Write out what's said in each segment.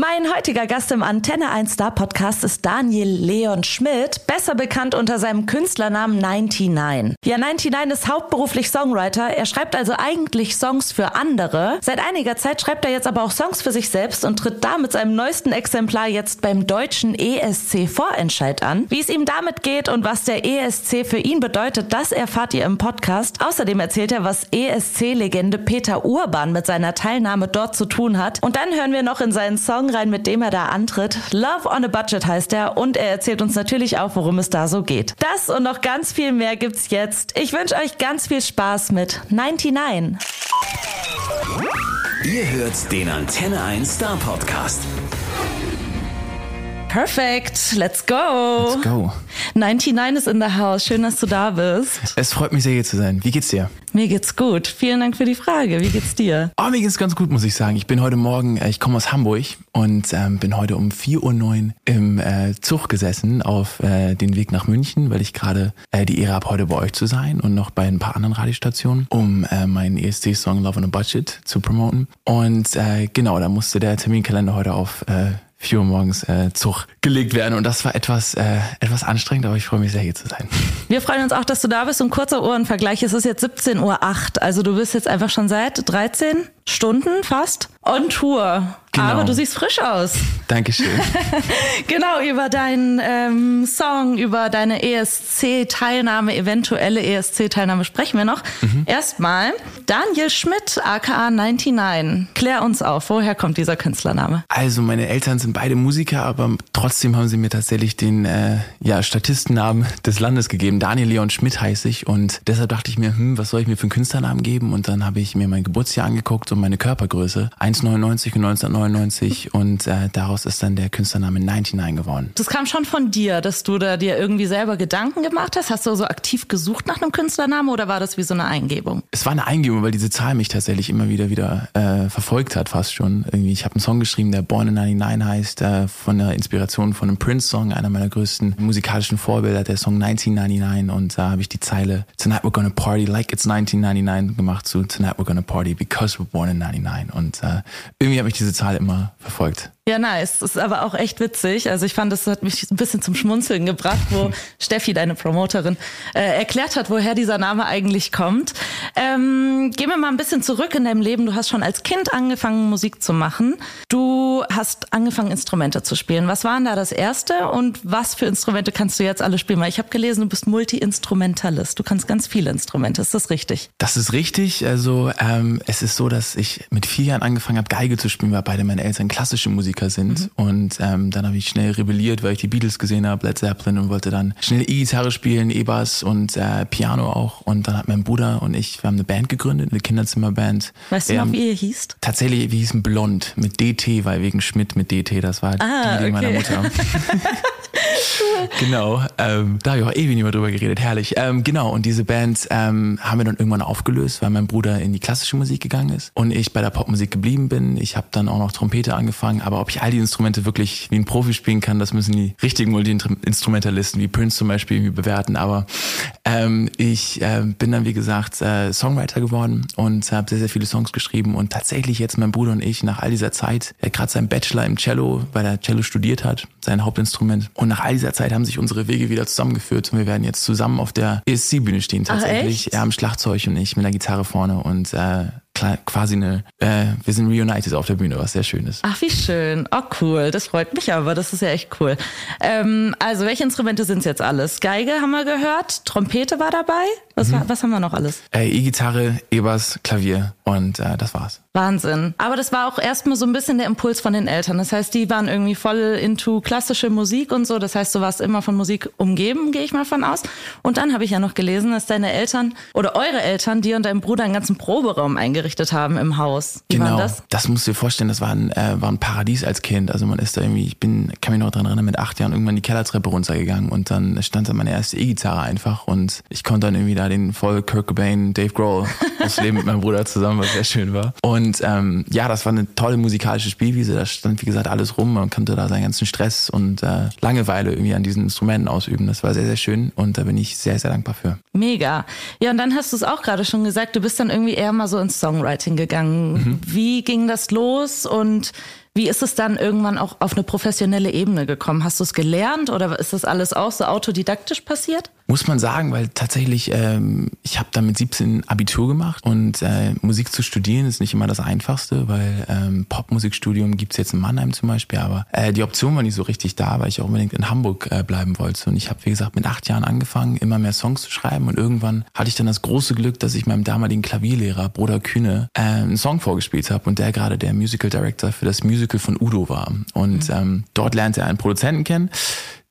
Mein heutiger Gast im Antenne 1 Star Podcast ist Daniel Leon Schmidt, besser bekannt unter seinem Künstlernamen 99. Ja, 99 ist hauptberuflich Songwriter. Er schreibt also eigentlich Songs für andere. Seit einiger Zeit schreibt er jetzt aber auch Songs für sich selbst und tritt da mit seinem neuesten Exemplar jetzt beim deutschen ESC Vorentscheid an. Wie es ihm damit geht und was der ESC für ihn bedeutet, das erfahrt ihr im Podcast. Außerdem erzählt er, was ESC-Legende Peter Urban mit seiner Teilnahme dort zu tun hat. Und dann hören wir noch in seinen Song rein, mit dem er da antritt. Love on a Budget heißt er und er erzählt uns natürlich auch, worum es da so geht. Das und noch ganz viel mehr gibt's jetzt. Ich wünsche euch ganz viel Spaß mit 99. Ihr hört den Antenne 1 Star Podcast. Perfect, let's go. Let's go. 99 ist in the house. Schön, dass du da bist. Es freut mich sehr, hier zu sein. Wie geht's dir? Mir geht's gut. Vielen Dank für die Frage. Wie geht's dir? Oh, mir geht's ganz gut, muss ich sagen. Ich bin heute Morgen, äh, ich komme aus Hamburg und ähm, bin heute um 4.09 Uhr im äh, Zug gesessen auf äh, den Weg nach München, weil ich gerade äh, die Ehre habe, heute bei euch zu sein und noch bei ein paar anderen Radiostationen, um äh, meinen ESC-Song Love on a Budget zu promoten. Und äh, genau, da musste der Terminkalender heute auf 4 Uhr morgens äh, Zug gelegt werden. Und das war etwas, äh, etwas anstrengend, aber ich freue mich sehr, hier zu sein. Wir freuen uns auch, dass du da bist. Und kurzer Ohrenvergleich, es ist jetzt 17.08 Uhr. Also du bist jetzt einfach schon seit 13 Stunden fast on Tour. Genau. Aber du siehst frisch aus. Dankeschön. genau, über deinen ähm, Song, über deine ESC-Teilnahme, eventuelle ESC-Teilnahme sprechen wir noch. Mhm. Erstmal Daniel Schmidt, aka 99. Klär uns auf, woher kommt dieser Künstlername? Also meine Eltern sind beide Musiker, aber trotzdem haben sie mir tatsächlich den äh, ja, Statistennamen des Landes gegeben. Daniel Leon Schmidt heiße ich und deshalb dachte ich mir, hm, was soll ich mir für einen Künstlernamen geben? Und dann habe ich mir mein Geburtsjahr angeguckt und meine Körpergröße 1,99 und 1999 und äh, daraus ist dann der Künstlername 99 geworden. Das kam schon von dir, dass du da dir irgendwie selber Gedanken gemacht hast. Hast du so aktiv gesucht nach einem Künstlernamen oder war das wie so eine Eingebung? Es war eine Eingebung, weil diese Zahl mich tatsächlich immer wieder wieder äh, verfolgt hat, fast schon. Irgendwie, ich habe einen Song geschrieben, der Born in 99 heißt, äh, von der Inspiration von einem Prince-Song, einer meiner größten musikalischen Vorbilder, der Song 1999 und da habe ich die Zeile Tonight we're gonna party like it's 1999 gemacht zu Tonight we're gonna party because we're born in 99 und äh, irgendwie hat mich diese Zahl immer verfolgt. Ja, nice. Das ist aber auch echt witzig. Also ich fand, das hat mich ein bisschen zum Schmunzeln gebracht, wo Steffi, deine Promoterin, äh, erklärt hat, woher dieser Name eigentlich kommt. Ähm, gehen wir mal ein bisschen zurück in deinem Leben. Du hast schon als Kind angefangen, Musik zu machen. Du hast angefangen, Instrumente zu spielen. Was waren da das erste und was für Instrumente kannst du jetzt alle spielen? Weil ich habe gelesen, du bist Multi-Instrumentalist. Du kannst ganz viele Instrumente. Ist das richtig? Das ist richtig. Also ähm, es ist so, dass ich mit vier Jahren angefangen habe, Geige zu spielen, weil beide meine Eltern klassische Musiker sind. Mhm. Und ähm, dann habe ich schnell rebelliert, weil ich die Beatles gesehen habe, Led Zeppelin und wollte dann schnell E-Gitarre spielen, E-Bass und äh, Piano auch. Und dann hat mein Bruder und ich, wir haben eine Band gegründet, eine Kinderzimmerband. Weißt du Ähm, noch, wie ihr hießt? Tatsächlich, wir hießen Blond mit DT, weil wegen Schmidt mit DT, das war Ah, die Idee meiner okay. Mutter. genau, ähm, da habe ich auch ewig nicht mehr drüber geredet, herrlich. Ähm, genau, und diese Band ähm, haben wir dann irgendwann aufgelöst, weil mein Bruder in die klassische Musik gegangen ist und ich bei der Popmusik geblieben bin. Ich habe dann auch noch Trompete angefangen, aber ob ich all die Instrumente wirklich wie ein Profi spielen kann, das müssen die richtigen Multi-Instrumentalisten wie Prince zum Beispiel irgendwie bewerten. Aber ähm, ich äh, bin dann, wie gesagt, äh, Songwriter geworden und habe sehr, sehr viele Songs geschrieben und tatsächlich jetzt mein Bruder und ich nach all dieser Zeit, er hat gerade seinen Bachelor im Cello, weil er Cello studiert hat, sein Hauptinstrument und nach all dieser Zeit haben sich unsere Wege wieder zusammengeführt und wir werden jetzt zusammen auf der ESC-Bühne stehen Ach, tatsächlich. echt? er am Schlagzeug und ich mit der Gitarre vorne und äh, quasi eine, äh, wir sind reunited auf der Bühne, was sehr schön ist. Ach, wie schön. Oh, cool. Das freut mich aber. Das ist ja echt cool. Ähm, also, welche Instrumente sind es jetzt alles? Geige haben wir gehört. Trompete war dabei. Was, war, was haben wir noch alles? Äh, E-Gitarre, E-Bass, Klavier und äh, das war's. Wahnsinn. Aber das war auch erstmal so ein bisschen der Impuls von den Eltern. Das heißt, die waren irgendwie voll into klassische Musik und so. Das heißt, du warst immer von Musik umgeben, gehe ich mal von aus. Und dann habe ich ja noch gelesen, dass deine Eltern oder eure Eltern dir und deinem Bruder einen ganzen Proberaum eingerichtet haben im Haus. Wie genau, war das? musst du dir vorstellen, das war ein, äh, war ein Paradies als Kind. Also man ist da irgendwie, ich bin, kann mich noch dran erinnern, mit acht Jahren irgendwann die Kellertreppe runtergegangen und dann stand da meine erste E-Gitarre einfach und ich konnte dann irgendwie da den voll Kurt Cobain, Dave Grohl aufs Leben mit meinem Bruder zusammen, was sehr schön war. Und ähm, ja, das war eine tolle musikalische Spielwiese. Da stand, wie gesagt, alles rum. Man konnte da seinen ganzen Stress und äh, Langeweile irgendwie an diesen Instrumenten ausüben. Das war sehr, sehr schön und da bin ich sehr, sehr dankbar für. Mega. Ja, und dann hast du es auch gerade schon gesagt, du bist dann irgendwie eher mal so ins Songwriting gegangen. Wie ging das los und Wie ist es dann irgendwann auch auf eine professionelle Ebene gekommen? Hast du es gelernt oder ist das alles auch so autodidaktisch passiert? Muss man sagen, weil tatsächlich, ähm, ich habe da mit 17 Abitur gemacht und äh, Musik zu studieren ist nicht immer das Einfachste, weil ähm, Popmusikstudium gibt's jetzt in Mannheim zum Beispiel, aber äh, die Option war nicht so richtig da, weil ich auch unbedingt in Hamburg äh, bleiben wollte. Und ich habe, wie gesagt, mit acht Jahren angefangen, immer mehr Songs zu schreiben und irgendwann hatte ich dann das große Glück, dass ich meinem damaligen Klavierlehrer, Bruder Kühne, äh, einen Song vorgespielt habe und der gerade der Musical Director für das Musical von Udo war. Und mhm. ähm, dort lernte er einen Produzenten kennen,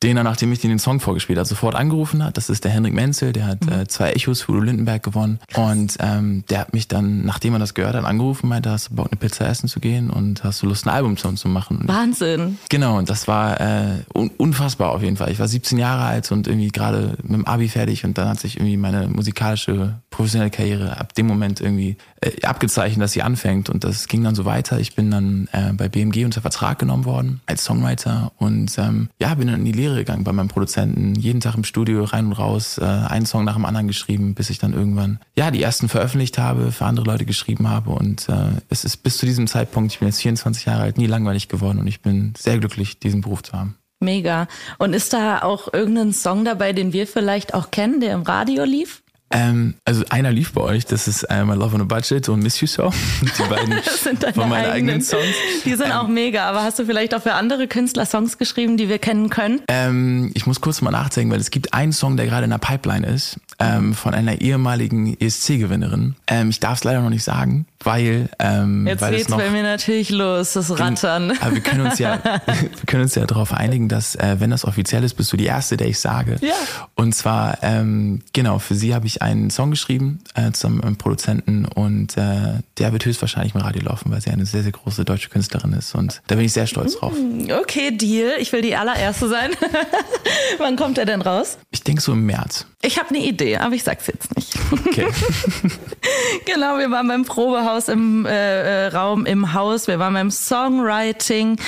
den er, nachdem ich den Song vorgespielt habe, sofort angerufen hat. Das ist der Henrik Menzel, der hat mhm. äh, zwei Echos für Udo Lindenberg gewonnen. Krass. Und ähm, der hat mich dann, nachdem er das gehört hat, angerufen, meinte, hast du Bock, eine Pizza essen zu gehen und hast du Lust, ein Album zu machen? Wahnsinn. Genau, und das war äh, un unfassbar auf jeden Fall. Ich war 17 Jahre alt und irgendwie gerade mit dem Abi fertig und dann hat sich irgendwie meine musikalische, professionelle Karriere ab dem Moment irgendwie äh, abgezeichnet, dass sie anfängt. Und das ging dann so weiter. Ich bin dann äh, bei BMG unter Vertrag genommen worden als Songwriter und ähm, ja, bin dann in die Lehre gegangen bei meinem Produzenten. Jeden Tag im Studio rein und raus, äh, einen Song nach dem anderen geschrieben, bis ich dann irgendwann ja die ersten veröffentlicht habe, für andere Leute geschrieben habe. Und äh, es ist bis zu diesem Zeitpunkt, ich bin jetzt 24 Jahre alt, nie langweilig geworden und ich bin sehr glücklich, diesen Beruf zu haben. Mega. Und ist da auch irgendein Song dabei, den wir vielleicht auch kennen, der im Radio lief? Ähm, also einer lief bei euch, das ist einmal Love on a Budget und Miss You So. Die beiden das sind von meinen eigenen, eigenen Songs. Die sind ähm, auch mega, aber hast du vielleicht auch für andere Künstler Songs geschrieben, die wir kennen können? Ähm, ich muss kurz mal nachdenken, weil es gibt einen Song, der gerade in der Pipeline ist, ähm, von einer ehemaligen ESC-Gewinnerin. Ähm, ich darf es leider noch nicht sagen, weil ähm, jetzt weil geht's noch, bei mir natürlich los, das Rattern. Aber wir können uns ja, wir können uns ja darauf einigen, dass äh, wenn das offiziell ist, bist du die erste, der ich sage. Ja. Und zwar ähm, genau für sie habe ich einen Song geschrieben äh, zusammen mit einem Produzenten und äh, der wird höchstwahrscheinlich im Radio laufen, weil sie eine sehr, sehr große deutsche Künstlerin ist und da bin ich sehr stolz drauf. Mm, okay, Deal. Ich will die allererste sein. Wann kommt er denn raus? Ich denke so im März. Ich habe eine Idee, aber ich sag's jetzt nicht. Okay. genau, wir waren beim Probehaus im äh, äh, Raum im Haus, wir waren beim Songwriting.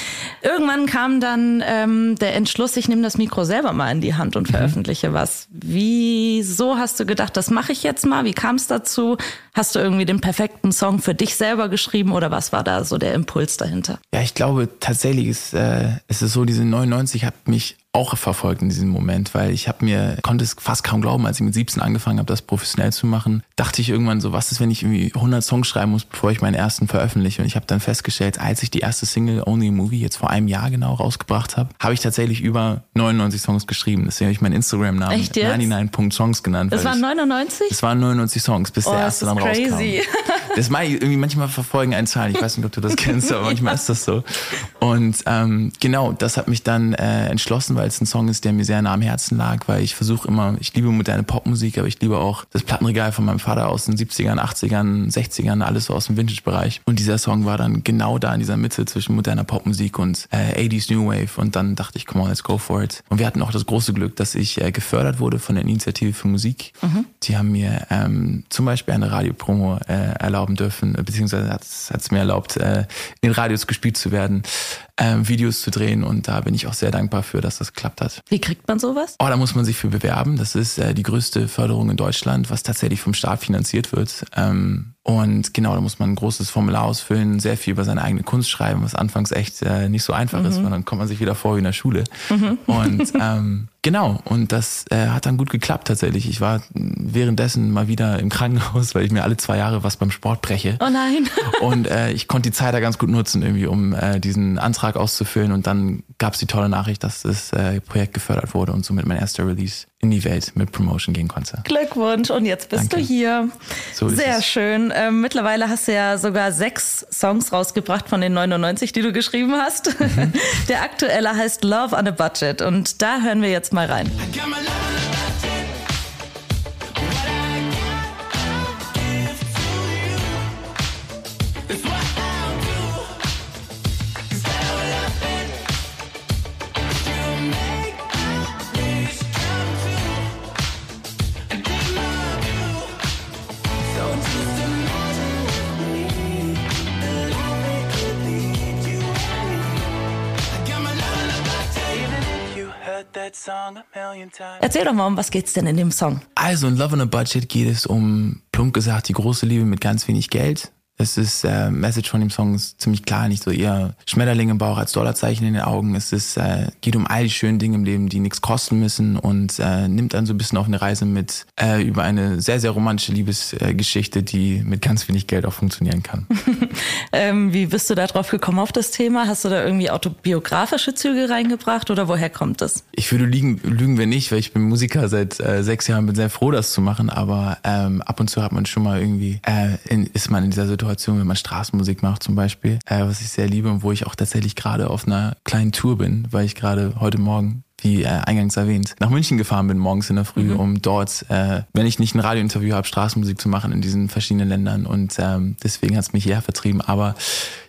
Irgendwann kam dann ähm, der Entschluss, ich nehme das Mikro selber mal in die Hand und mhm. veröffentliche mhm. was. Wieso hast du gedacht, das mache ich jetzt mal? Wie kam es dazu? Hast du irgendwie den perfekten Song für dich selber geschrieben oder was war da so der Impuls dahinter? Ja, ich glaube tatsächlich ist, äh, ist es so, diese 99 hat mich auch verfolgt in diesem Moment, weil ich habe mir, konnte es fast kaum glauben, als ich mit 17 angefangen habe, das professionell zu machen, dachte ich irgendwann so, was ist, wenn ich irgendwie 100 Songs schreiben muss, bevor ich meinen ersten veröffentliche? Und ich habe dann festgestellt, als ich die erste Single Only a Movie jetzt vor einem Jahr genau rausgebracht habe, habe ich tatsächlich über 99 Songs geschrieben. Deswegen habe ich meinen Instagram-Namen 99.songs genannt. Das waren 99? Es waren 99 Songs, bis oh, der erste dann crazy. rauskam. Das mache ich irgendwie manchmal verfolgen ein Zahlen. Ich weiß nicht, ob du das kennst, aber manchmal ist das so. Und ähm, genau, das hat mich dann äh, entschlossen, weil es ein Song ist, der mir sehr nah am Herzen lag, weil ich versuche immer, ich liebe moderne Popmusik, aber ich liebe auch das Plattenregal von meinem Vater aus den 70ern, 80ern, 60ern, alles so aus dem Vintage-Bereich. Und dieser Song war dann genau da in dieser Mitte zwischen moderner Popmusik und äh, 80s New Wave. Und dann dachte ich, come on, let's go for it. Und wir hatten auch das große Glück, dass ich äh, gefördert wurde von der Initiative für Musik. Mhm. Die haben mir ähm, zum Beispiel eine Radiopromo äh, erlauben dürfen, beziehungsweise hat es mir erlaubt, äh, in Radios gespielt zu werden ähm, Videos zu drehen und da bin ich auch sehr dankbar für, dass das geklappt hat. Wie kriegt man sowas? Oh, da muss man sich für bewerben. Das ist äh, die größte Förderung in Deutschland, was tatsächlich vom Staat finanziert wird. Ähm, und genau, da muss man ein großes Formular ausfüllen, sehr viel über seine eigene Kunst schreiben, was anfangs echt äh, nicht so einfach mhm. ist, weil dann kommt man sich wieder vor wie in der Schule. Mhm. Und ähm, genau, und das äh, hat dann gut geklappt tatsächlich. Ich war währenddessen mal wieder im Krankenhaus, weil ich mir alle zwei Jahre was beim Sport breche. Oh nein. und äh, ich konnte die Zeit da ganz gut nutzen, irgendwie, um äh, diesen Antrag auszufüllen. Und dann gab es die tolle Nachricht, dass das äh, Projekt gefördert wurde und somit mein erster Release in die Welt mit Promotion gehen konnte. Glückwunsch und jetzt bist Danke. du hier. So Sehr es. schön. Ähm, mittlerweile hast du ja sogar sechs Songs rausgebracht von den 99, die du geschrieben hast. Mhm. Der aktuelle heißt Love on a Budget und da hören wir jetzt mal rein. Erzähl doch mal, um was geht's denn in dem Song? Also in Love on a Budget geht es um, plump gesagt, die große Liebe mit ganz wenig Geld. Es ist, äh, Message von dem Song ist ziemlich klar, nicht so eher Schmetterling im Bauch als Dollarzeichen in den Augen. Es ist, äh, geht um all die schönen Dinge im Leben, die nichts kosten müssen und äh, nimmt dann so ein bisschen auf eine Reise mit äh, über eine sehr, sehr romantische Liebesgeschichte, die mit ganz wenig Geld auch funktionieren kann. ähm, wie bist du da drauf gekommen auf das Thema? Hast du da irgendwie autobiografische Züge reingebracht oder woher kommt es? Ich würde lügen, lügen wir nicht, weil ich bin Musiker seit äh, sechs Jahren, bin sehr froh, das zu machen, aber ähm, ab und zu hat man schon mal irgendwie, äh, in, ist man in dieser Situation, wenn man Straßenmusik macht zum Beispiel, äh, was ich sehr liebe und wo ich auch tatsächlich gerade auf einer kleinen Tour bin, weil ich gerade heute Morgen wie äh, eingangs erwähnt, nach München gefahren bin morgens in der Früh, mhm. um dort, äh, wenn ich nicht ein Radiointerview habe, Straßenmusik zu machen in diesen verschiedenen Ländern. Und ähm, deswegen hat es mich hierher vertrieben. Aber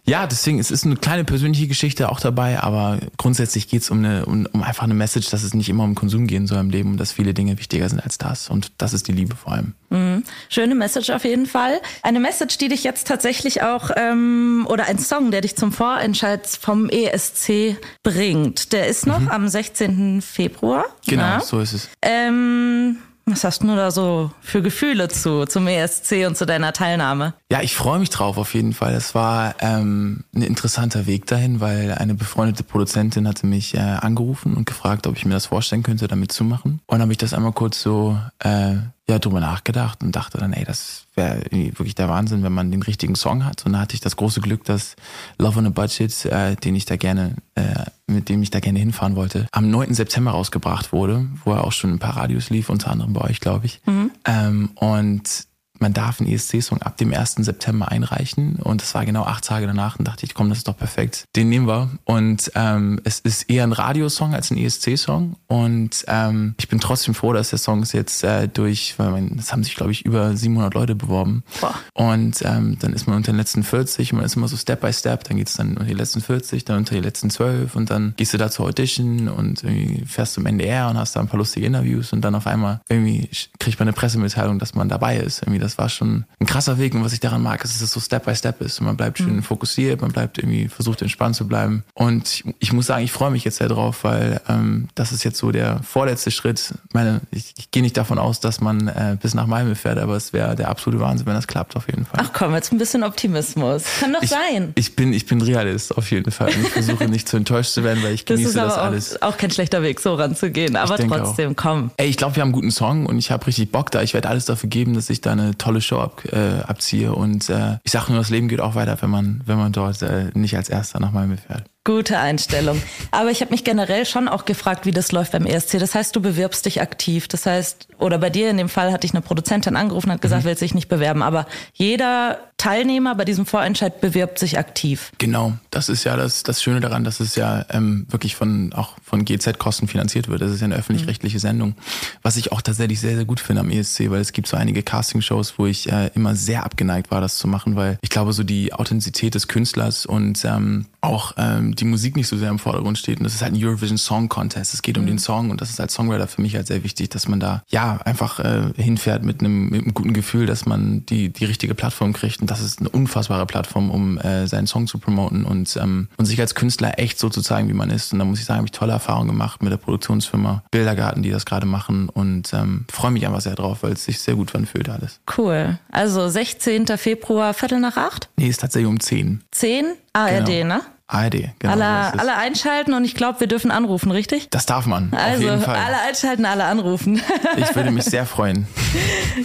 ja, deswegen, es ist eine kleine persönliche Geschichte auch dabei, aber grundsätzlich geht es um, eine, um, um einfach eine Message, dass es nicht immer um Konsum gehen soll im Leben und dass viele Dinge wichtiger sind als das. Und das ist die Liebe vor allem. Mhm. Schöne Message auf jeden Fall. Eine Message, die dich jetzt tatsächlich auch, ähm, oder ein Song, der dich zum Vorentscheid vom ESC bringt. Der ist noch mhm. am 16. Februar. Genau, ja. so ist es. Ähm, was hast du da so für Gefühle zu, zum ESC und zu deiner Teilnahme? Ja, ich freue mich drauf auf jeden Fall. Es war ähm, ein interessanter Weg dahin, weil eine befreundete Produzentin hatte mich äh, angerufen und gefragt, ob ich mir das vorstellen könnte, da mitzumachen. Und dann habe ich das einmal kurz so äh, ja, drüber nachgedacht und dachte dann, ey, das wäre wirklich der Wahnsinn, wenn man den richtigen Song hat. Und dann hatte ich das große Glück, dass Love on a Budget, äh, den ich da gerne, äh, mit dem ich da gerne hinfahren wollte, am 9. September rausgebracht wurde, wo er auch schon ein paar Radios lief, unter anderem bei euch, glaube ich. Mhm. Ähm, und man darf einen ESC-Song ab dem 1. September einreichen. Und das war genau acht Tage danach und dachte ich, komm, das ist doch perfekt. Den nehmen wir. Und ähm, es ist eher ein Radiosong als ein ESC-Song. Und ähm, ich bin trotzdem froh, dass der Song ist jetzt äh, durch, weil man, es haben sich, glaube ich, über 700 Leute beworben. Boah. Und ähm, dann ist man unter den letzten 40 und man ist immer so Step by Step. Dann geht es dann unter die letzten 40, dann unter die letzten 12 und dann gehst du da zur Audition und irgendwie fährst zum NDR und hast da ein paar lustige Interviews und dann auf einmal irgendwie kriegt man eine Pressemitteilung, dass man dabei ist. Irgendwie das war schon ein krasser Weg und was ich daran mag, ist, dass es so Step by Step ist und man bleibt schön mhm. fokussiert, man bleibt irgendwie versucht entspannt zu bleiben und ich, ich muss sagen, ich freue mich jetzt sehr drauf, weil ähm, das ist jetzt so der vorletzte Schritt. Ich meine, ich, ich gehe nicht davon aus, dass man äh, bis nach Malmö fährt, aber es wäre der absolute Wahnsinn, wenn das klappt auf jeden Fall. Ach komm, jetzt ein bisschen Optimismus. Kann doch ich, sein. Ich bin, ich bin Realist auf jeden Fall. Und ich versuche nicht zu enttäuscht zu werden, weil ich genieße das, das alles. Auch, auch kein schlechter Weg, so ranzugehen, aber trotzdem, auch. komm. Ey, ich glaube, wir haben einen guten Song und ich habe richtig Bock da. Ich werde alles dafür geben, dass ich da eine tolle Show ab, äh, abziehe. Und äh, ich sage nur, das Leben geht auch weiter, wenn man, wenn man dort äh, nicht als Erster nach Malmö fährt. Gute Einstellung. Aber ich habe mich generell schon auch gefragt, wie das läuft beim ESC. Das heißt, du bewirbst dich aktiv. Das heißt, oder bei dir in dem Fall hatte ich eine Produzentin angerufen und hat gesagt, mhm. will sich nicht bewerben. Aber jeder Teilnehmer bei diesem Vorentscheid bewirbt sich aktiv. Genau, das ist ja das, das Schöne daran, dass es ja ähm, wirklich von auch von GZ-Kosten finanziert wird. Das ist ja eine öffentlich-rechtliche mhm. Sendung, was ich auch tatsächlich sehr, sehr gut finde am ESC, weil es gibt so einige Casting-Shows, wo ich äh, immer sehr abgeneigt war, das zu machen, weil ich glaube, so die Authentizität des Künstlers und ähm, auch ähm, die Musik nicht so sehr im Vordergrund steht. Und das ist halt ein Eurovision Song Contest. Es geht um mhm. den Song und das ist als Songwriter für mich halt sehr wichtig, dass man da ja einfach äh, hinfährt mit einem, mit einem guten Gefühl, dass man die, die richtige Plattform kriegt. Und das ist eine unfassbare Plattform, um äh, seinen Song zu promoten und, ähm, und sich als Künstler echt so zu zeigen, wie man ist. Und da muss ich sagen, habe ich tolle Erfahrungen gemacht mit der Produktionsfirma Bildergarten, die das gerade machen und ähm, freue mich einfach sehr drauf, weil es sich sehr gut anfühlt alles. Cool. Also 16. Februar, Viertel nach acht? Nee, ist tatsächlich um 10. 10? ARD, genau. ne? ARD, genau. Alle, alle einschalten und ich glaube, wir dürfen anrufen, richtig? Das darf man. Also alle einschalten, alle anrufen. ich würde mich sehr freuen.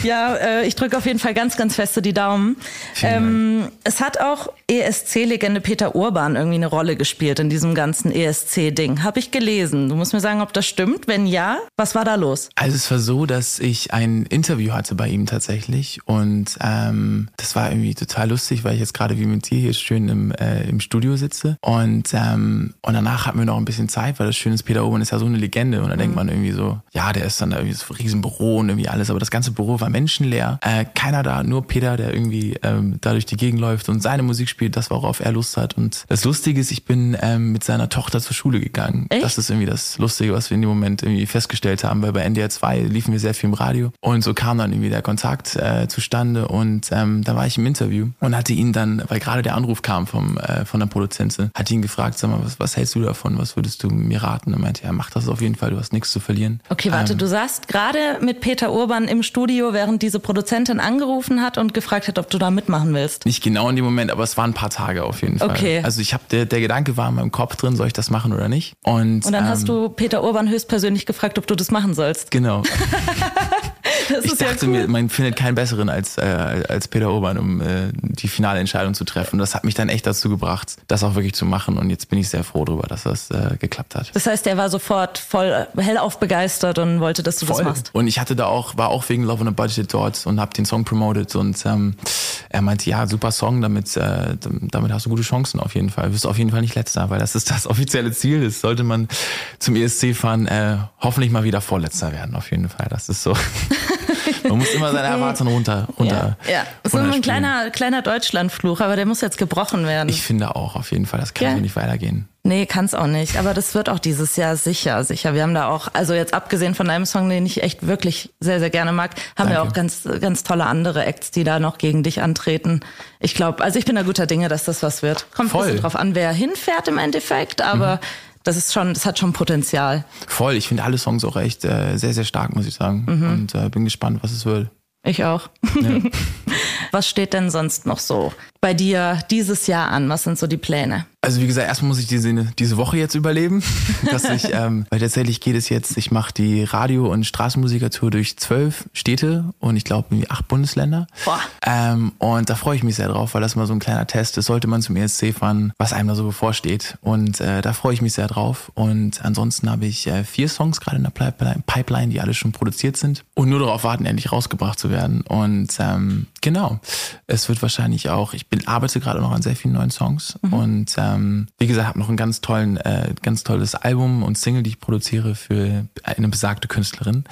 Ja, äh, ich drücke auf jeden Fall ganz, ganz feste die Daumen. Ähm, es hat auch ESC-Legende Peter Urban irgendwie eine Rolle gespielt in diesem ganzen ESC-Ding. Habe ich gelesen. Du musst mir sagen, ob das stimmt. Wenn ja, was war da los? Also es war so, dass ich ein Interview hatte bei ihm tatsächlich und ähm, das war irgendwie total lustig, weil ich jetzt gerade wie mit dir hier schön im, äh, im Studio sitze und, ähm, und danach hatten wir noch ein bisschen Zeit, weil das Schöne ist, Peter Urban ist ja so eine Legende und da mhm. denkt man irgendwie so, ja, der ist dann da irgendwie so ein Riesenbüro und irgendwie alles, aber das ganze Büro war menschenleer. Äh, keiner da, nur Peter, der irgendwie ähm, da durch die Gegend läuft und seine Musik spielt, das worauf er Lust hat. Und das Lustige ist, ich bin ähm, mit seiner Tochter zur Schule gegangen. Echt? Das ist irgendwie das Lustige, was wir in dem Moment irgendwie festgestellt haben, weil bei NDR 2 liefen wir sehr viel im Radio und so kam dann irgendwie der Kontakt äh, zustande und ähm, da war ich im Interview und hatte ihn dann, weil gerade der Anruf kam vom, äh, von der Produzentin, hat ihn gefragt, sag mal, was, was hältst du davon? Was würdest du mir raten? Und meinte, ja, mach das auf jeden Fall, du hast nichts zu verlieren. Okay, warte, Ähm, du saßt gerade mit Peter Urban im Studio, während diese Produzentin angerufen hat und gefragt hat, ob du da mitmachen willst. Nicht genau in dem Moment, aber es waren ein paar Tage auf jeden Fall. Okay. Also ich habe der, der Gedanke war in meinem Kopf drin, soll ich das machen oder nicht? Und, Und dann ähm, hast du Peter Urban höchstpersönlich gefragt, ob du das machen sollst. Genau. Das Ich ist ja dachte cool. mir, man findet keinen besseren als, äh, als Peter Urban, um äh, die finale Entscheidung zu treffen. Das hat mich dann echt dazu gebracht, das auch wirklich zu machen. Und jetzt bin ich sehr froh darüber, dass das äh, geklappt hat. Das heißt, er war sofort voll hellauf begeistert und wollte, dass du das machst. Und ich hatte da auch, war auch wegen Love on a Budget dort und habe den Song promoted und ähm, er meinte, ja, super Song, damit, äh, damit hast du gute Chancen auf jeden Fall. Du wirst auf jeden Fall nicht letzter, weil das ist das offizielle Ziel. Das sollte man zum ESC fahren, äh, hoffentlich mal wieder vorletzter werden, auf jeden Fall. Das ist so. man muss immer seine Erwartungen runter, runter. Ja, ja. Das ist immer ein kleiner, kleiner Deutschlandfluch, aber der muss jetzt gebrochen werden. Ich finde auch, auf jeden Fall. Das kann Ja. so nicht weitergehen. Nee, kann's auch nicht. Aber das wird auch dieses Jahr sicher, sicher. Wir haben da auch, also jetzt abgesehen von einem Song, den ich echt wirklich sehr, sehr gerne mag, haben wir Danke. auch ganz, ganz tolle andere Acts, die da noch gegen dich antreten. Ich glaube, also ich bin da guter Dinge, dass das was wird. Kommt ein Voll. Mhm. bisschen drauf an, wer hinfährt im Endeffekt, aber das ist schon, das hat schon Potenzial. Voll, ich finde alle Songs auch echt äh, sehr, sehr stark, muss ich sagen. Mhm. Und äh, bin gespannt, was es wird. Ich auch. was steht denn sonst noch so bei dir dieses Jahr an? Was sind so die Pläne? Also wie gesagt, erstmal muss ich diese, diese Woche jetzt überleben, dass ich, ähm, weil tatsächlich geht es jetzt, ich mache die Radio- und Straßenmusikertour durch zwölf Städte und ich glaube acht Bundesländer. Boah. Ähm, und da freue ich mich sehr drauf, weil das mal so ein kleiner Test ist, sollte man zum ESC fahren, was einem da so bevorsteht. Und äh, da freue ich mich sehr drauf. Und ansonsten habe ich äh, vier Songs gerade in der Pipeline, Pipeline, die alle schon produziert sind und nur darauf warten, endlich rausgebracht zu werden. Und ähm, genau, es wird wahrscheinlich auch, ich bin, arbeite gerade noch an sehr vielen neuen Songs und ähm, wie gesagt, habe noch ein ganz tollen, äh, ganz tolles Album und Single, die ich produziere für eine besagte Künstlerin,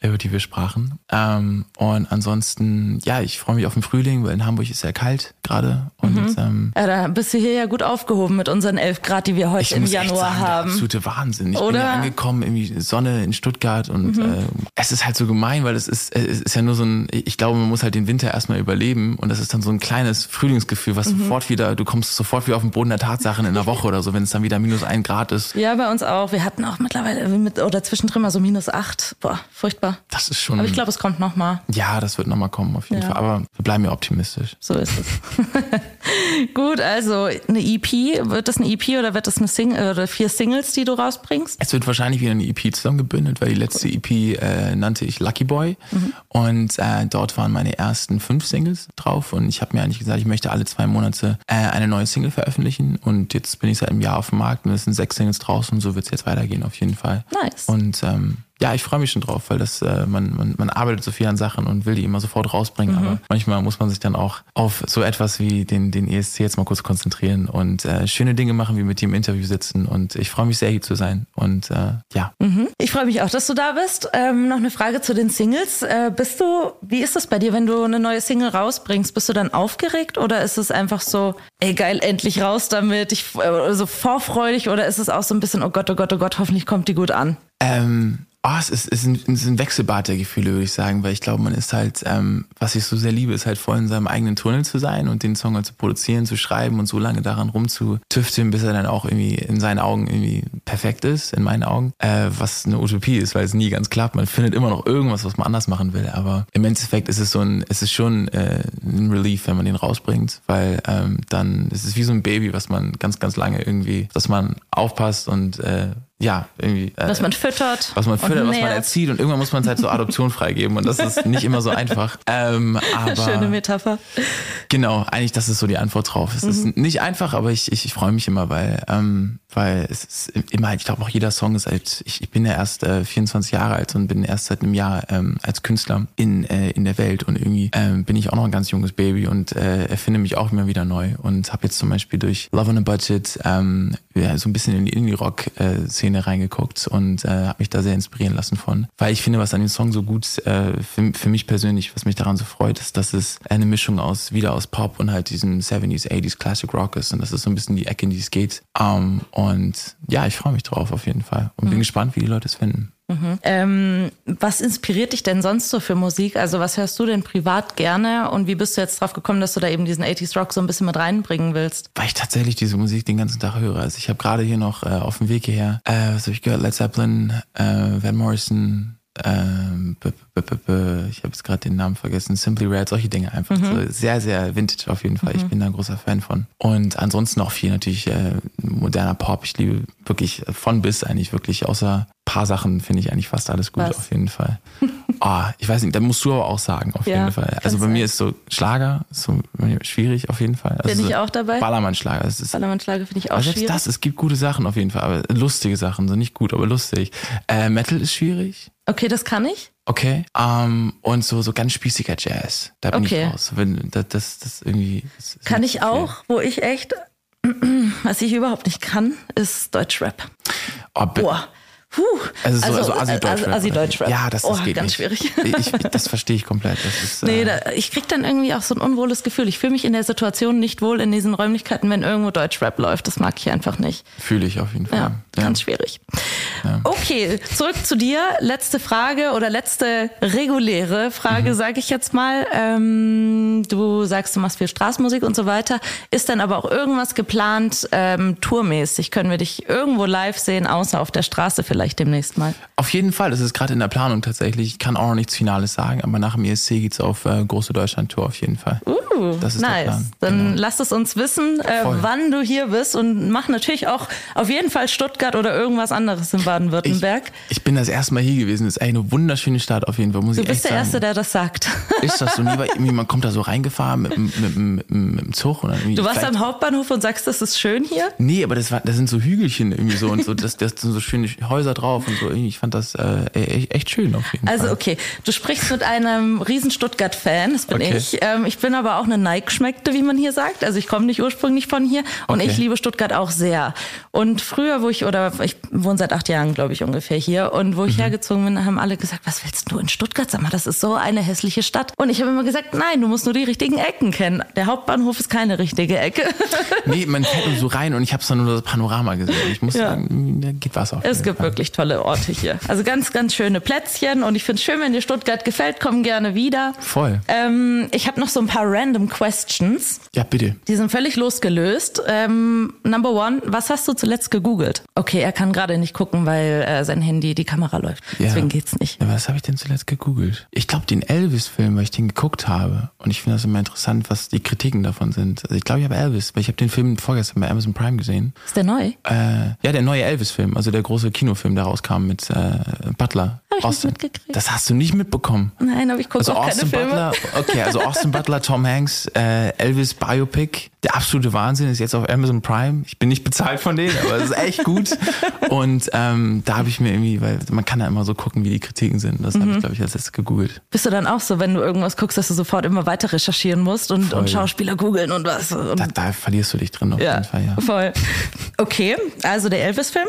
über die wir sprachen. Ähm, und ansonsten, ja, ich freue mich auf den Frühling, weil in Hamburg ist sehr kalt gerade und ähm, Ja, da bist du hier ja gut aufgehoben mit unseren 11 Grad, die wir heute ich im muss echt Januar sagen, haben. absolute Wahnsinn. Ich bin Oder? ja angekommen, irgendwie Sonne in Stuttgart und Mhm. äh, es ist halt so gemein, weil es ist, es ist ja nur so ein, ich glaube, man muss halt den Winter erstmal überleben und das ist dann so ein kleines Frühlingsgefühl, was Mhm. sofort wieder, du kommst sofort wieder auf den Boden der Tatsachen in der Woche oder so, wenn es dann wieder minus ein Grad ist. Ja, bei uns auch. Wir hatten auch mittlerweile mit, oder zwischendrin mal so minus acht. Boah, furchtbar. Das ist schon, Aber ich glaube, es kommt noch mal. ja, das wird nochmal kommen auf jeden Ja. Fall, aber wir bleiben ja optimistisch. So ist es. Gut, also eine EP, wird das eine EP oder wird das eine Single oder vier Singles, die du rausbringst? Es wird wahrscheinlich wieder eine EP zusammengebündelt, weil die letzte EP äh, nannte ich Lucky Boy und äh, dort waren meine ersten fünf Singles drauf und ich habe mir eigentlich gesagt, ich möchte alle zwei Monate äh, eine neue Single veröffentlichen und jetzt bin ich seit einem Jahr auf dem Markt und es sind sechs Singles draußen und so wird es jetzt weitergehen auf jeden Fall. Nice. Und ähm, ja, ich freue mich schon drauf, weil das äh, man, man, man arbeitet so viel an Sachen und will die immer sofort rausbringen, aber manchmal muss man sich dann auch auf so etwas wie den, den ESC jetzt mal kurz konzentrieren und äh, schöne Dinge machen, wie mit dir im Interview sitzen und ich freue mich sehr hier zu sein und äh, ja. Ich freue mich auch, dass du da bist. Ähm, noch eine Frage zu den Singles. Äh, bist du, wie ist das bei dir, wenn du eine neue Single rausbringst? Bist du dann aufgeregt oder ist es einfach so, ey geil, endlich raus damit, ich, äh, so vorfreudig oder ist es auch so ein bisschen, oh Gott, oh Gott, oh Gott, hoffentlich kommt die gut an? Ähm, oh, es ist, es ist, ein, es ist ein Wechselbad der Gefühle, würde ich sagen, weil ich glaube, man ist halt, ähm, was ich so sehr liebe, ist halt voll in seinem eigenen Tunnel zu sein und den Song halt zu produzieren, zu schreiben und so lange daran rumzutüfteln, bis er dann auch irgendwie in seinen Augen irgendwie perfekt ist, in meinen Augen, äh, was eine Utopie ist, weil es nie ganz klappt. Man findet immer noch irgendwas, was man anders machen will, aber im Endeffekt ist es so ein, es ist schon äh, ein Relief, wenn man den rausbringt, weil ähm, dann ist es wie so ein Baby, was man ganz, ganz lange irgendwie, dass man aufpasst und äh, ja, irgendwie. Äh, Was man füttert. was man füttert, was man erzieht und irgendwann muss man es halt zur Adoption freigeben und das ist nicht immer so einfach. Ähm, aber Schöne Metapher. genau, eigentlich das ist so die Antwort drauf. Es Mhm. ist nicht einfach, aber ich, ich, ich freue mich immer, weil ähm, weil es ist immer, ich glaube auch jeder Song ist halt, ich, ich bin ja erst äh, 24 Jahre alt und bin erst seit einem Jahr ähm, als Künstler in äh, in der Welt und irgendwie ähm, bin ich auch noch ein ganz junges Baby und äh, erfinde mich auch immer wieder neu und habe jetzt zum Beispiel durch Love on a Budget ähm, ja, so ein bisschen in die Indie-Rock-Szene reingeguckt und äh, habe mich da sehr inspirieren lassen von. Weil ich finde, was an dem Song so gut äh, für, für mich persönlich, was mich daran so freut, ist, dass es eine Mischung aus wieder aus Pop und halt diesem 70s, 80s Classic Rock ist und das ist so ein bisschen die Ecke, in die es geht. Um, und ja, ich freue mich drauf auf jeden Fall und bin gespannt, wie die Leute es finden. Ähm, was inspiriert dich denn sonst so für Musik? Also was hörst du denn privat gerne und wie bist du jetzt drauf gekommen, dass du da eben diesen 80s Rock so ein bisschen mit reinbringen willst? Weil ich tatsächlich diese Musik den ganzen Tag höre. Also ich habe gerade hier noch äh, auf dem Weg hierher, äh, was habe ich gehört? Led Zeppelin, äh, Van Morrison, ähm, b- b- b- b- ich habe jetzt gerade den Namen vergessen, Simply Red, solche Dinge einfach. So sehr, sehr vintage auf jeden Fall. Ich bin da ein großer Fan von. Und ansonsten auch viel natürlich äh, moderner Pop. Ich liebe wirklich von bis eigentlich wirklich, außer paar Sachen finde ich eigentlich fast alles gut Was? auf jeden Fall. Ah, ich weiß nicht, da musst du aber auch sagen, auf Ja, jeden Fall. Also bei sein. mir ist so Schlager so schwierig auf jeden Fall. Also Bin ich so auch dabei? Ballermann-Schlager. Ballermann-Schlager finde ich auch aber selbst schwierig. das, es gibt gute Sachen auf jeden Fall, aber lustige Sachen, so nicht gut, aber lustig. Äh, Metal ist schwierig. Okay, das kann ich. Okay. Ähm, und so, so ganz spießiger Jazz. Da bin Okay. ich raus. Wenn, das, das, das irgendwie. Das Kann ich auch. Wo ich echt, was ich überhaupt nicht kann, ist Deutschrap. Oh, Boah. Puh. Also, so, also, Assi-Deutschrap. also Assi-Deutschrap. Ja, das, das oh, geht ganz nicht. schwierig. Ich, das verstehe ich komplett. Das ist, Nee, äh, da, ich krieg dann irgendwie auch so ein unwohles Gefühl. Ich fühle mich in der Situation nicht wohl in diesen Räumlichkeiten, wenn irgendwo Deutschrap läuft. Das mag ich einfach nicht. Fühle ich auf jeden Fall. Ja, ganz schwierig. Okay, zurück zu dir. Letzte Frage oder letzte reguläre Frage, sage ich jetzt mal. Ähm, du sagst, du machst viel Straßenmusik und so weiter. Ist dann aber auch irgendwas geplant, ähm, tourmäßig? Können wir dich irgendwo live sehen, außer auf der Straße vielleicht demnächst mal? Auf jeden Fall, das ist gerade in der Planung tatsächlich. Ich kann auch noch nichts Finales sagen, aber nach dem ESC geht's auf äh, große Deutschland-Tour auf jeden Fall. Uh, Das ist der nice. Plan, Dann genau. lass es uns wissen, äh, wann du hier bist und mach natürlich auch auf jeden Fall Stuttgart oder irgendwas anderes in Ich, Baden-Württemberg. ich bin das erste Mal hier gewesen. Das ist eigentlich eine wunderschöne Stadt auf jeden Fall, muss Du ich bist echt der sagen. Erste, der das sagt. Ist das so weil irgendwie man kommt da so reingefahren mit, dem- mit, mit, mit dem Zug irgendwie Du warst am Hauptbahnhof und sagst, das ist schön hier? Nee, aber das war, das sind so Hügelchen irgendwie so und so, das, das sind so schöne Häuser drauf und so. Ich fand das äh, echt, echt schön auf jeden Also Fall. okay, du sprichst mit einem riesen Stuttgart-Fan, das bin Okay. ich. Ähm, ich bin aber auch eine Nike-Schmeckte, wie man hier sagt. Also ich komme nicht ursprünglich von hier und Okay. ich liebe Stuttgart auch sehr. Und früher, wo ich, oder ich wohne seit acht Jahren, glaube ich, ungefähr hier. Und wo ich Mhm. hergezogen bin, haben alle gesagt, was willst du in Stuttgart? Sag mal, das ist so eine hässliche Stadt. Und ich habe immer gesagt, nein, du musst nur die richtigen Ecken kennen. Der Hauptbahnhof ist keine richtige Ecke. Nee, man fährt nur so rein und ich habe dann nur das Panorama gesehen. Ich muss Ja. sagen, da geht was auf. Es gibt Fall. wirklich tolle Orte hier. Also ganz, ganz schöne Plätzchen. Und ich finde es schön, wenn dir Stuttgart gefällt, komm gerne wieder. Voll. Ähm, ich habe noch so ein paar random Questions. Ja, bitte. Die sind völlig losgelöst. Ähm, number one, was hast du zuletzt gegoogelt? Okay, er kann gerade nicht gucken, weil äh, sein Handy, die Kamera läuft. Deswegen geht's nicht. Ja, was habe ich denn zuletzt gegoogelt? Ich glaube, den Elvis-Film, weil ich den geguckt habe. Und ich finde das immer interessant, was die Kritiken davon sind. Also ich glaube, ich habe Elvis, weil ich habe den Film vorgestern bei Amazon Prime gesehen. Ist der neu? Äh, ja, der neue Elvis-Film, also der große Kinofilm, der rauskam mit äh, Butler. Hab ich nicht Austin. mitgekriegt. Das hast du nicht mitbekommen. Nein, aber ich gucke Also auch keine Austin Filme. Butler, okay, also Austin Butler, Tom Hanks, äh, Elvis Biopic, der absolute Wahnsinn, ist jetzt auf Amazon Prime. Ich bin nicht bezahlt von denen, aber es ist echt gut. Und ähm, da habe ich mir irgendwie, weil man kann ja immer so gucken, wie die Kritiken sind. Das Mhm. habe ich, glaube ich, als letztes gegoogelt. Bist du dann auch so, wenn du irgendwas guckst, dass du sofort immer weiter recherchieren musst und, und Schauspieler googeln und was? Und Da, da verlierst du dich drin auf Ja, jeden Fall, ja. voll. Okay, also der Elvis-Film.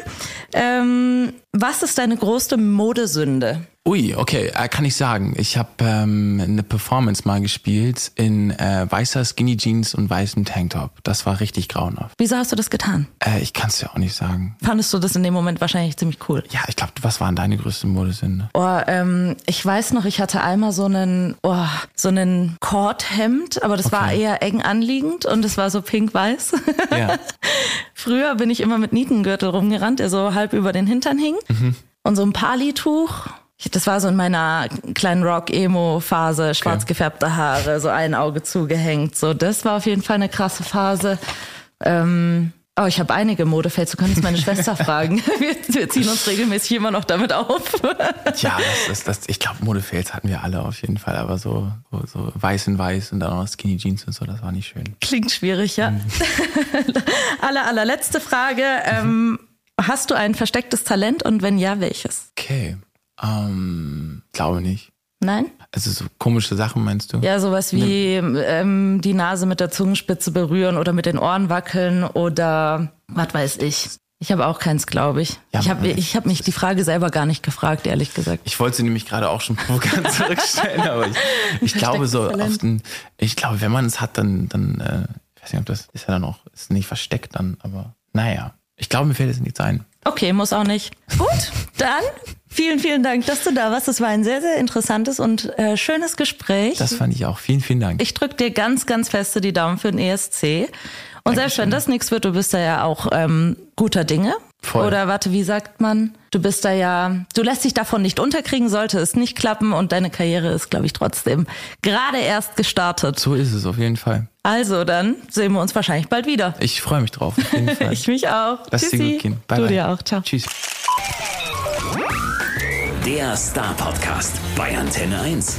Ähm, was ist deine größte Modesünde? Ui, okay, äh, kann ich sagen. Ich habe ähm, eine Performance mal gespielt in äh, weißer Skinny Jeans und weißem Tanktop. Das war richtig grauenhaft. Wieso hast du das getan? Äh, ich kann es ja auch nicht sagen. Fandest du das in dem Moment wahrscheinlich ziemlich cool? Ja, ich glaube, was waren deine größten Modesünde? Oh, ähm, ich weiß noch, ich hatte einmal so einen, oh, so einen Kordhemd, aber das war Okay. eher eng anliegend und es war so pink-weiß. Ja. Früher bin ich immer mit Nietengürtel rumgerannt, der so halb über den Hintern hing. Und so ein Palituch. Ich- Das war so in meiner kleinen Rock-Emo-Phase, schwarz gefärbte Haare, so ein Auge zugehängt. So, das war auf jeden Fall eine krasse Phase. Ähm, oh, ich habe einige Modefails. Du könntest meine Schwester fragen. Wir, wir ziehen uns regelmäßig immer noch damit auf. Ja, das, das, das, ich glaube, Modefails hatten wir alle auf jeden Fall, aber so, so, so weiß in weiß und dann auch noch Skinny Jeans und so, das war nicht schön. Klingt schwierig, ja. aller, allerletzte Frage. Ähm, hast du ein verstecktes Talent und wenn ja, welches? Okay, ähm, glaube nicht. Nein? Also so komische Sachen meinst du? Ja, sowas wie ähm, die Nase mit der Zungenspitze berühren oder mit den Ohren wackeln oder was weiß ich. Ich habe auch keins, glaube ich. Ja, ich habe ich hab mich die Frage selber gar nicht gefragt, ehrlich gesagt. Ich wollte sie nämlich gerade auch schon provokant zurückstellen, aber ich, ich glaube so auf den, ich glaube, wenn man es hat, dann, dann, äh, ich weiß nicht, ob das ist ja dann auch, ist nicht versteckt dann, aber naja. Ich glaube, mir fällt jetzt nichts ein. Okay, muss auch nicht. Gut, dann Vielen, vielen Dank, dass du da warst. Es war ein sehr, sehr interessantes und äh, schönes Gespräch. Das fand ich auch. Vielen, vielen Dank. Ich drücke dir ganz, ganz feste die Daumen für den ESC. Und selbst wenn das nichts wird, du bist da ja auch ähm, guter Dinge. Voll. Oder warte, wie sagt man? Du bist da ja, du lässt dich davon nicht unterkriegen, sollte es nicht klappen und deine Karriere ist, glaube ich, trotzdem gerade erst gestartet. So ist es auf jeden Fall. Also dann sehen wir uns wahrscheinlich bald wieder. Ich freue mich drauf. Auf jeden Fall. ich mich auch. Lass dir Tschüssi. gut gehen. Bye, du bye. dir auch. Ciao. Tschüss. Der Star Podcast bei Antenne 1.